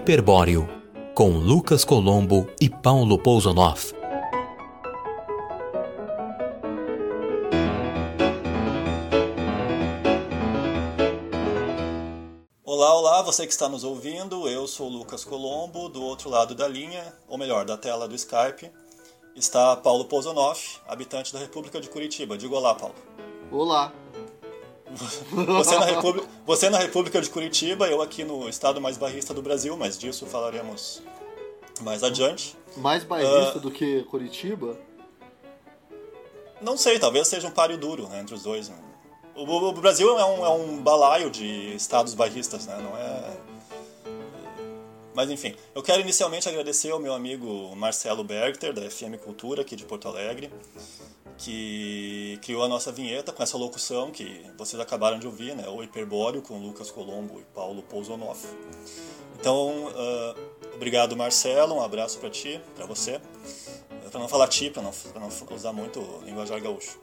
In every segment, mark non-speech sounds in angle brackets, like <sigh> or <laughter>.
Hiperbóreo, com Lucas Colombo e Paulo Pousonoff. Olá, olá, você que está nos ouvindo, eu sou o Lucas Colombo, do outro lado da linha, ou melhor, da tela do Skype, está Paulo Pousonoff, habitante da República de Curitiba. Diga olá, Paulo. Olá. Você na, República, você na República de Curitiba, eu aqui no estado mais barrista do Brasil, mas disso falaremos mais adiante. Mais bairrista uh, do que Curitiba? Não sei, talvez seja um páreo duro né, entre os dois. Né? O, o, Brasil é um, é um balaio de estados bairristas, né? Não é... Mas enfim, eu quero inicialmente agradecer ao meu amigo Marcelo Bergter, da FM Cultura, aqui de Porto Alegre, que criou a nossa vinheta com essa locução que vocês acabaram de ouvir, né? O Hiperbóreo com Lucas Colombo e Paulo Pousonoff. Então, uh, obrigado Marcelo, um abraço para ti, para você. Para não falar ti, para não, não, usar muito linguajar gaúcho.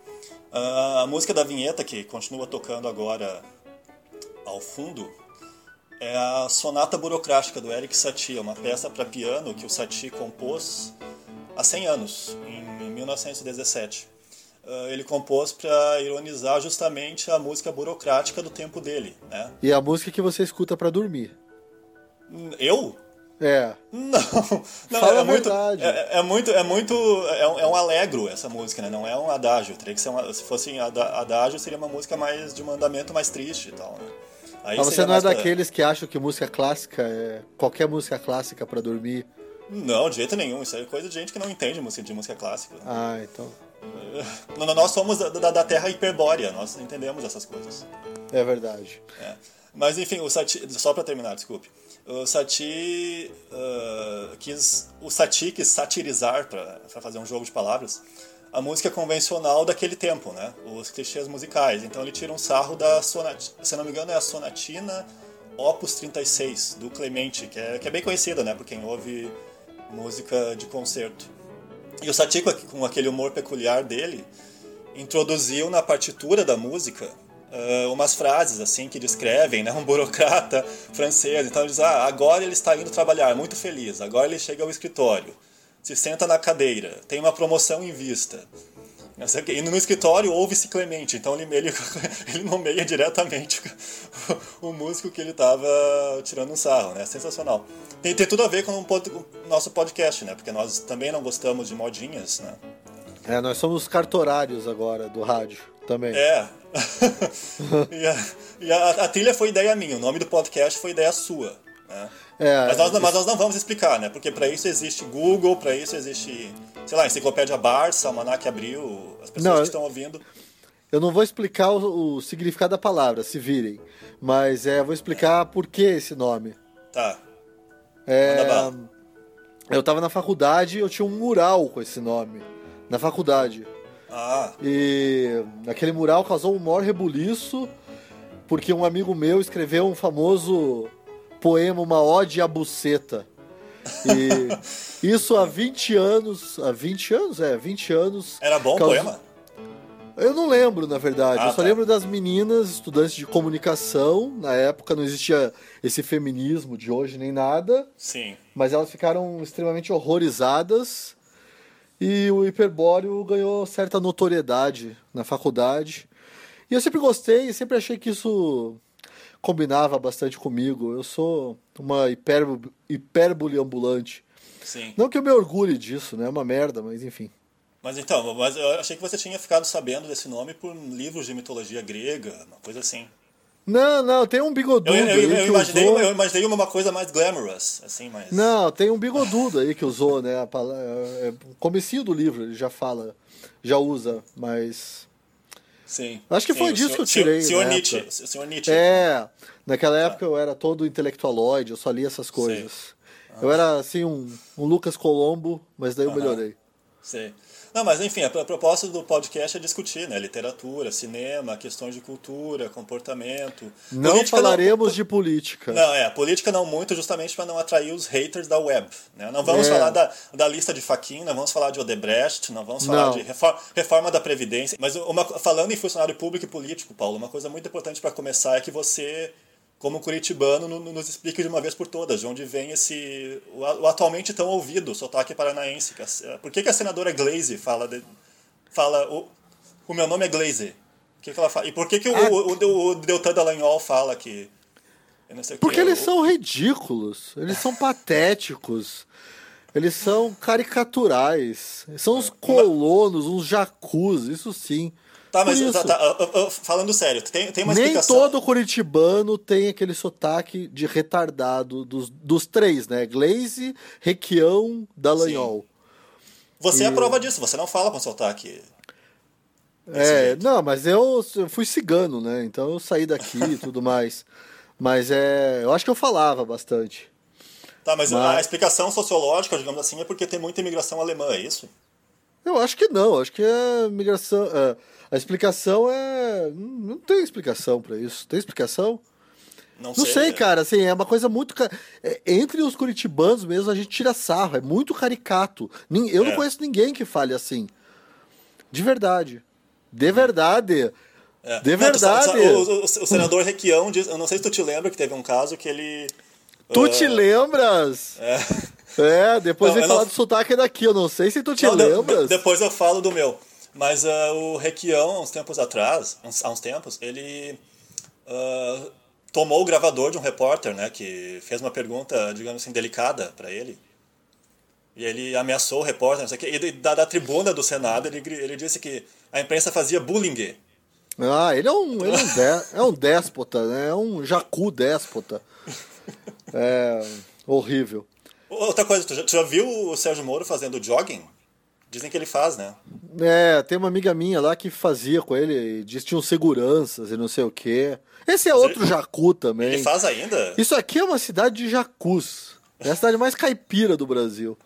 Uh, a música da vinheta que continua tocando agora ao fundo é a Sonata Burocrática do Eric Satie, uma peça para piano que o Satie compôs há 100 anos, em 1917. Uh, ele compôs para ironizar justamente a música burocrática do tempo dele, né? E a música que você escuta para dormir. Eu? É. <laughs> Não, não Fala é, muito, é, é, muito, é muito, é um, é um alegro essa música, né? Não é um adágio. Teria que ser uma, se fosse adágio seria uma música mais de mandamento mais triste e tal, né? Aí Mas você não é daqueles que acham que música clássica é qualquer música clássica para dormir? Não, de jeito nenhum. Isso é coisa de gente que não entende música de música clássica. Ah, então. <laughs> Nós somos da, da, da terra hiperbórea, nós entendemos essas coisas. É verdade. É. Mas enfim, o Sati, só para terminar, desculpe. O Sati uh, quis, o Sati quis satirizar para fazer um jogo de palavras a música convencional daquele tempo, né? Os clichês musicais. Então ele tira um sarro da sonatina, se não me engano é a sonatina Opus 36 do Clemente, que é, que é bem conhecida, né, por quem ouve música de concerto. E o Satie, com aquele humor peculiar dele, introduziu na partitura da música uh, umas frases assim que descrevem né, <laughs> um burocrata francês. Então ele diz: ah, agora ele está indo trabalhar, muito feliz. Agora ele chega ao escritório, se senta na cadeira, tem uma promoção em vista. E no escritório ouve-se Clemente, então ele, ele, <laughs> ele nomeia diretamente o, <laughs> o músico que ele estava tirando um sarro, né? Sensacional. Tem, tem tudo a ver com o nosso podcast, né? Porque nós também não gostamos de modinhas, né? É, nós somos cartorários agora do rádio também. É. <laughs> e, a, e a, a, trilha foi ideia minha, o nome do podcast foi ideia sua. Né? É, mas, nós, mas nós não vamos explicar, né? Porque para isso existe Google, para isso existe sei lá, Enciclopédia Barça, Almanac Abril, as pessoas não, que estão ouvindo. Eu não vou explicar o, o, significado da palavra, se virem. Mas é, vou explicar por que esse nome. Tá. É, eu tava na faculdade eu tinha um mural com esse nome. Na faculdade. Ah. E aquele mural causou um maior rebuliço, porque um amigo meu escreveu um famoso poema, uma ode à buceta. E <laughs> isso há 20 anos. Há 20 anos? É, 20 anos. Era bom o poema? Eu não lembro, na verdade. Ah, eu só tá. lembro das meninas, estudantes de comunicação. Na época não existia esse feminismo de hoje nem nada. Sim. Mas elas ficaram extremamente horrorizadas. E o hiperbóreo ganhou certa notoriedade na faculdade. E eu sempre gostei, sempre achei que isso combinava bastante comigo. Eu sou uma hipérbole, hipérbole ambulante. Sim. Não que eu me orgulhe disso, né? É uma merda, mas enfim. Mas então, mas eu achei que você tinha ficado sabendo desse nome por livros de mitologia grega, uma coisa assim. Não, não, tem um bigodudo eu, eu, eu, eu imaginei, usou... eu imaginei uma coisa mais glamorous, assim, mas... Não, tem um bigodudo aí que usou, né? A palavra, é, é, comecinho do livro ele já fala, já usa, mas... Sim. Acho que sim, foi disso senhor, que eu tirei. Senhor Nietzsche. Senhor Nietzsche. É. Naquela época eu era todo intelectualoide, eu só lia essas coisas. Eu era assim um, um Lucas Colombo, mas daí eu melhorei. Sim. Não, mas enfim, a proposta do podcast é discutir, né? Literatura, cinema, questões de cultura, comportamento. Não política falaremos não... de política. Não, é, política não muito, justamente para não atrair os haters da web. Né? Não vamos é. falar da, da lista de Faquin, não vamos falar de Odebrecht, não vamos falar não. de reforma, reforma da Previdência. Mas uma, falando em funcionário público e político, Paulo, uma coisa muito importante para começar é que você como curitibano, nos explique de uma vez por todas de onde vem esse o, o atualmente tão ouvido sotaque paranaense. Por que, que a senadora Glaze fala de, fala o, o meu nome é Glaze? que, que ela fala? E por que, que o, ah. o, o, o Deltan Dallagnol fala que. Porque que, eles o... são ridículos, eles são patéticos, eles são caricaturais, são uns colonos, uns jacus, isso sim. Tá, mas tá, tá, falando sério, tem, tem uma Nem explicação. Nem todo curitibano tem aquele sotaque de retardado dos, dos três, né? Glaze, Requião, Dallagnol. Sim. Você e... é a prova disso, você não fala com sotaque é, não, mas eu, eu, fui cigano, né? Então eu saí daqui e tudo <laughs> mais. Mas é, eu acho que eu falava bastante. Tá, mas, mas, a explicação sociológica, digamos assim, é porque tem muita imigração alemã, é isso? Eu acho que não, acho que a migração. É, a explicação é. Não tem explicação para isso. Tem explicação? Não, não sei, sei, cara, assim, é uma coisa muito. É, entre os curitibanos mesmo, a gente tira sarro, é muito caricato. Eu é. não conheço ninguém que fale assim. De verdade. De verdade. É. De verdade. Não, o, o, o, senador Requião diz. Eu não sei se tu te lembra que teve um caso que ele. Tu uh, te lembras? É. É, depois vem falar não... do sotaque daqui. Eu não sei se tu te não, lembras. De, depois eu falo do meu. Mas uh, o Requião, uns tempos atrás, uns, há uns tempos, ele uh, tomou o gravador de um repórter, né, que fez uma pergunta, digamos assim, delicada para ele. E ele ameaçou o repórter, não sei o quê. E da, da tribuna do Senado, ele, ele disse que a imprensa fazia bullying. Ah, ele é um, ele é um, dé, é um déspota, né? É um jacu déspota. <laughs> É horrível. Outra coisa, tu já, tu já viu o Sérgio Moro fazendo jogging? Dizem que ele faz, né? É, tem uma amiga minha lá que fazia com ele, diz que tinham seguranças e não sei o quê. Esse é Mas outro ele, jacu também. Ele faz ainda? Isso aqui é uma cidade de jacus. É a cidade mais caipira do Brasil.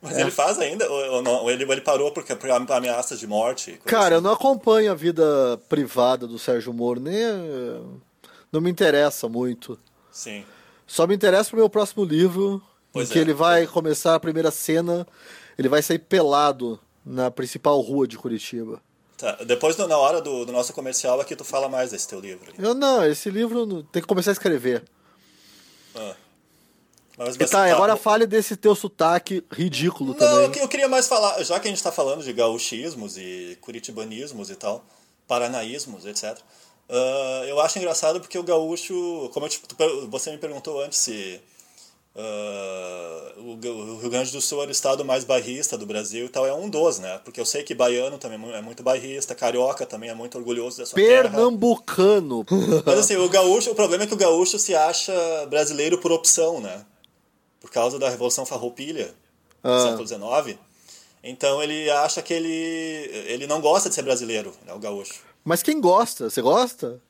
Mas é. ele faz ainda? Ou, não, ou ele, ele parou porque, por ameaças de morte? Cara, assim? eu não acompanho a vida privada do Sérgio Moro, nem. Não me interessa muito. Sim. Só me interessa pro meu próximo livro, pois em que é. ele vai começar a primeira cena, ele vai sair pelado na principal rua de Curitiba. Tá. Depois, na hora do, do nosso comercial, aqui tu fala mais desse teu livro. Eu não, esse livro tem que começar a escrever. Ah. Mas, mas, tá, agora fale desse teu sotaque ridículo não, também. Não, eu queria mais falar, já que a gente está falando de gauchismos e curitibanismos e tal, paranaísmos, etc. Uh, eu acho engraçado porque o gaúcho, como eu, você me perguntou antes se uh, o, o, Rio Grande do Sul era o estado mais bairrista do Brasil e tal, é um dos, né? Porque eu sei que baiano também é muito bairrista, carioca também é muito orgulhoso dessa Pernambucano. terra. Mas assim, o gaúcho, o problema é que o gaúcho se acha brasileiro por opção, né? por causa da Revolução Farroupilha, ah. século XIX. Então ele acha que ele, ele não gosta de ser brasileiro, né, o gaúcho. Mas quem gosta? Você gosta?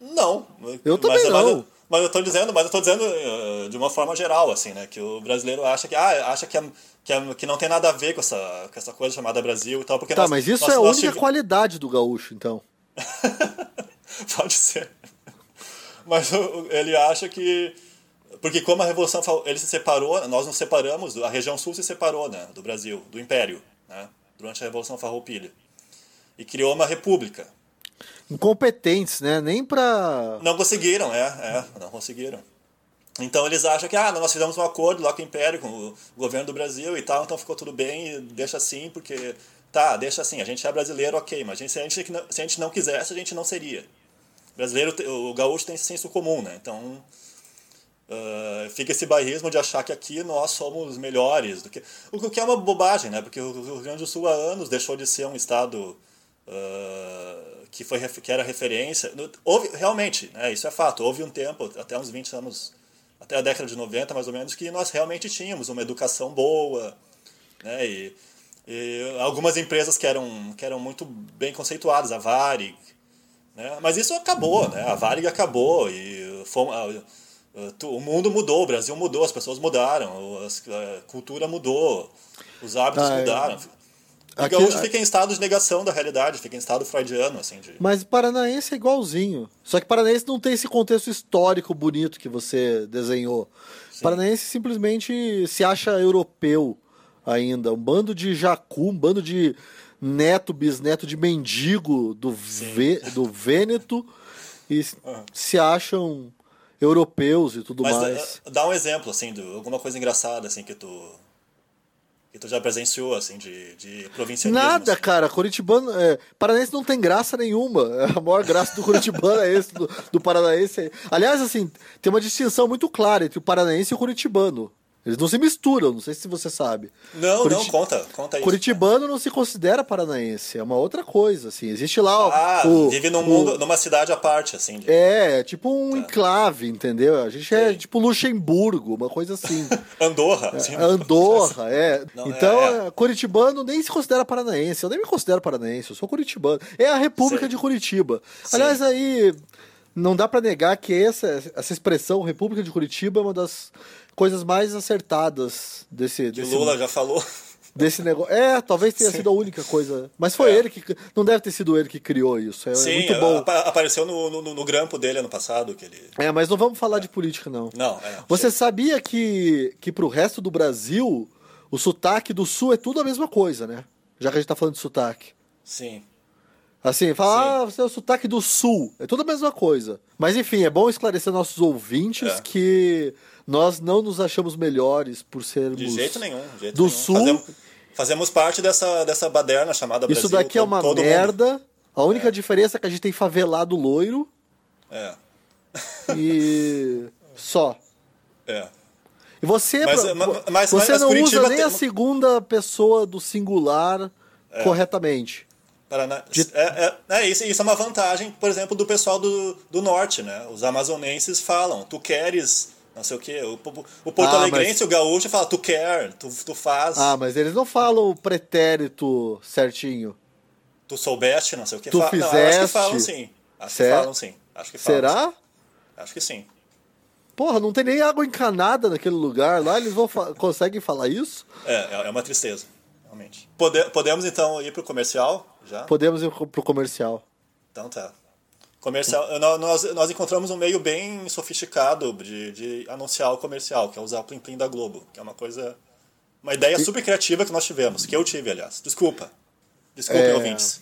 Não. Eu também mas, não. Mas, mas eu estou dizendo, mas eu tô dizendo uh, de uma forma geral, assim, né? Que o brasileiro acha que, ah, acha que, é, que, é, que não tem nada a ver com essa, com essa coisa chamada Brasil e tal. Porque tá, nós, mas isso nós, é a única tive... qualidade do gaúcho, então. <laughs> Pode ser. Mas ele acha que porque como a Revolução ele se separou, nós nos separamos, a região sul se separou né, do Brasil, do Império, né, durante a Revolução Farroupilha. E criou uma república. Incompetentes, né? Nem para Não conseguiram, é, é, não conseguiram. Então eles acham que ah, nós fizemos um acordo lá com o Império, com o governo do Brasil e tal, então ficou tudo bem, deixa assim, porque tá, deixa assim, a gente é brasileiro, ok, mas a gente, se, a gente, se a gente não quisesse, a gente não seria. Brasileiro, o gaúcho tem senso comum, né? Então Uh, fica esse bairrismo de achar que aqui nós somos melhores do que o que é uma bobagem né porque o Rio Grande do Sul há anos deixou de ser um estado uh, que foi que era referência houve realmente né, isso é fato houve um tempo até uns 20 anos até a década de 90 mais ou menos que nós realmente tínhamos uma educação boa né e, e algumas empresas que eram que eram muito bem conceituadas a Varig né mas isso acabou né a Varig acabou e fomos, o mundo mudou, o Brasil mudou, as pessoas mudaram, a cultura mudou, os hábitos ah, é. O Aqui, gaúcho fica em estado de negação da realidade, fica em estado freudiano, assim. De... Mas paranaense é igualzinho. Só que paranaense não tem esse contexto histórico bonito que você desenhou. Sim. Paranaense simplesmente se acha europeu ainda. Um bando de jacu, um bando de neto, bisneto de mendigo do, Vê, do <laughs> Vêneto e uhum. se acham europeus e tudo Mas mais. Dá, dá um exemplo, assim, de alguma coisa engraçada, assim, que tu que tu já presenciou, assim, de, de provincianismo? Nada, assim. cara. Curitibano. É, Paranaense não tem graça nenhuma. <laughs> A maior graça do Curitibano é esse, do, do Paranaense. Aliás, assim, tem uma distinção muito clara entre o Paranaense e o Curitibano. Eles não se misturam, não sei se você sabe. Não, Curit... não, conta, conta isso. Curitibano não se considera paranaense, é uma outra coisa, assim. Existe lá ah, o... vive num o... mundo, numa cidade à parte, assim. De... É, tipo um tá. enclave, entendeu? A gente é Sim. tipo Luxemburgo, uma coisa assim. <laughs> Andorra. Assim, Andorra, é. <laughs> Não, então, é, é. Curitibano nem se considera paranaense, eu nem me considero paranaense, eu sou curitibano. É a República Sim. de Curitiba. Sim. Aliás, aí não dá para negar que essa, essa expressão República de Curitiba é uma das coisas mais acertadas desse. Que desse, Lula já falou. <laughs> Desse negócio. É, talvez tenha Sim. sido a única coisa. Mas foi é. ele que. Não deve ter sido ele que criou isso. É, Sim, muito bom. apareceu no, no, no, grampo dele ano passado. Que ele... É, mas não vamos falar é. de política, não. Não, é. Você sabia que, que pro resto do Brasil, o sotaque do sul é tudo a mesma coisa, né? Já que a gente tá falando de sotaque. Sim. Assim, falar, ah, você é o sotaque do sul. É tudo a mesma coisa. Mas enfim, é bom esclarecer nossos ouvintes é. que nós não nos achamos melhores por sermos. De jeito nenhum. De jeito do nenhum. sul. Fazemos, fazemos, parte dessa, dessa baderna chamada Isso Brasil. Isso daqui é uma merda. Mundo. A única é. diferença é que a gente tem favelado loiro. É. E. <laughs> Só. É. E você, mas, pra, mas, mas, você não usa nem tem... a segunda pessoa do singular é. corretamente. Paraná... De... É, é, é, isso, isso é uma vantagem, por exemplo, do pessoal do, do norte, né? Os amazonenses falam, tu queres não sei o que. O, o Porto ah, Alegrense, mas... o gaúcho, fala, tu quer, tu, tu faz. Ah, mas eles não falam o pretérito certinho. Tu soubeste, não sei o que. Tu fizeste. Não, acho que falam sim. Acho certo? que falam sim. Acho que falam, Será? Sim. Acho que sim. Porra, não tem nem água encanada naquele lugar lá, eles vão fa conseguem falar isso? É, é, é uma tristeza, realmente. Pode podemos então ir pro comercial já? Podemos ir pro comercial. Então tá. Comercial, nós, nós encontramos um meio bem sofisticado de, de anunciar o comercial, que é usar o Plim Plim da Globo, que é uma coisa. Uma ideia super criativa que nós tivemos, que eu tive, aliás. Desculpa. Desculpem, é... ouvintes.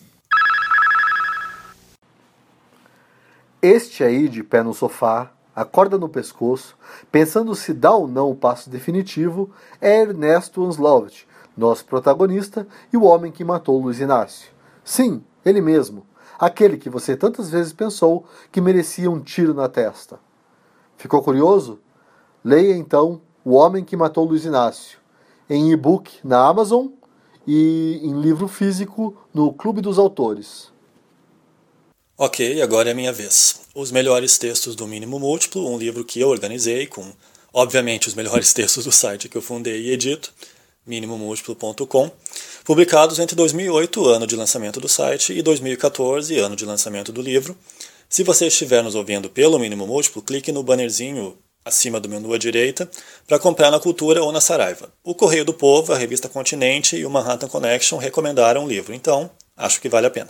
Este aí, de pé no sofá, a corda no pescoço, pensando se dá ou não o passo definitivo, é Ernesto Anslovet, nosso protagonista e o homem que matou Luiz Inácio. Sim, ele mesmo aquele que você tantas vezes pensou que merecia um tiro na testa. Ficou curioso? Leia então O Homem que Matou Luiz Inácio, em e-book na Amazon e em livro físico no Clube dos Autores. Ok, agora é minha vez. Os melhores textos do Mínimo Múltiplo, um livro que eu organizei com, obviamente, os melhores <laughs> textos do site que eu fundei e edito, minimomúltiplo.com publicados entre 2008, ano de lançamento do site, e 2014, ano de lançamento do livro. Se você estiver nos ouvindo pelo mínimo múltiplo, clique no bannerzinho acima do menu à direita para comprar na Cultura ou na Saraiva. O Correio do Povo, a revista Continente e o Manhattan Connection recomendaram o livro, então acho que vale a pena.